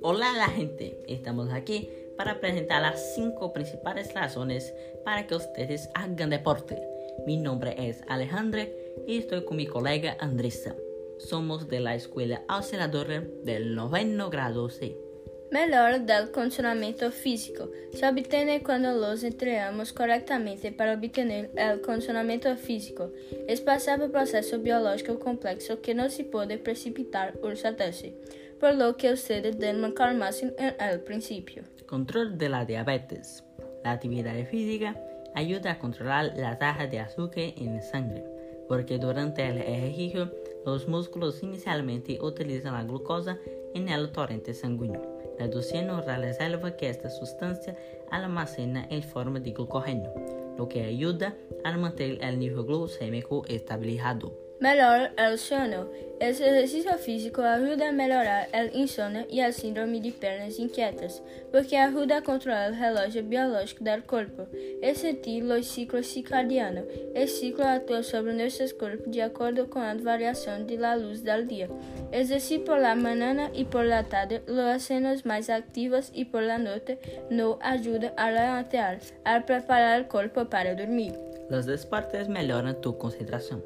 Hola la gente, estamos aquí para presentar las cinco principales razones para que ustedes hagan deporte. Mi nombre es Alejandra y estoy con mi colega Andressa. Somos de la Escuela Auxiliadora del noveno grado C. Melhor del condicionamento físico. Se obtiene cuando los entrenamos correctamente para obtener el condicionamento físico. Es pasar por proceso biológico complexo que no se puede precipitar o saltarse, por lo que ustedes deben calmarse en el principio. Control de la diabetes. La actividad física ayuda a controlar la tasa de azúcar en la sangre, porque durante el ejercicio los músculos inicialmente utilizan la glucosa en el torrente sanguíneo reduciendo la reserva que esta sustancia almacena en forma de glucógeno, lo que ayuda a mantener el nivel glucémico estabilizado. Melhor el sono. Esse exercício físico ajuda a melhorar el insônia e a síndrome de pernas inquietas, porque ajuda a controlar o relógio biológico do corpo e sentir os ciclos circadianos. O ciclo atua sobre nossos corpos de acordo com a variação de la luz del dia. Exercício por la mañana e por la tarde lo hacemos mais ativos e por la noite nos ajuda a levantar, a preparar o corpo para dormir. Los deportes melhoram tu concentração.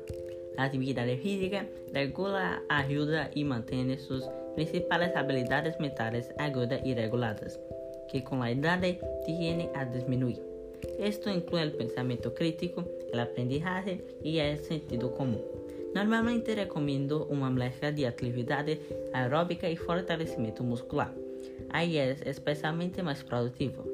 La actividad física regula, ayuda y mantiene sus principales habilidades mentales agudas y reguladas, que con la edad tienden a disminuir. Esto incluye el pensamiento crítico, el aprendizaje y el sentido común. Normalmente recomiendo una mezcla de actividades aeróbica y fortalecimiento muscular. Ahí es especialmente más productivo.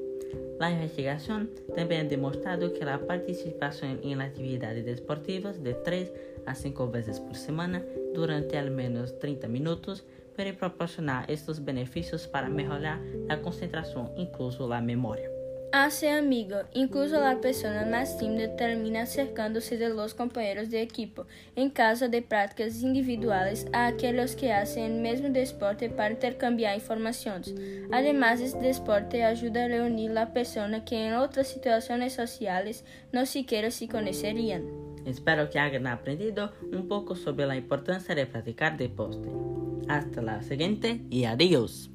La investigación también ha demostrado que la participación en actividades deportivas de 3 a 5 veces por semana durante al menos 30 minutos puede proporcionar estos beneficios para mejorar la concentración, incluso la memoria. Hace amigo, incluso la persona más tímida termina acercándose de los compañeros de equipo en caso de prácticas individuales a aquellos que hacen el mismo deporte para intercambiar informaciones. Además, este deporte ayuda a reunir la persona que en otras situaciones sociales no siquiera se conocerían. Espero que hayan aprendido un poco sobre la importancia de practicar deporte. Hasta la siguiente y adiós.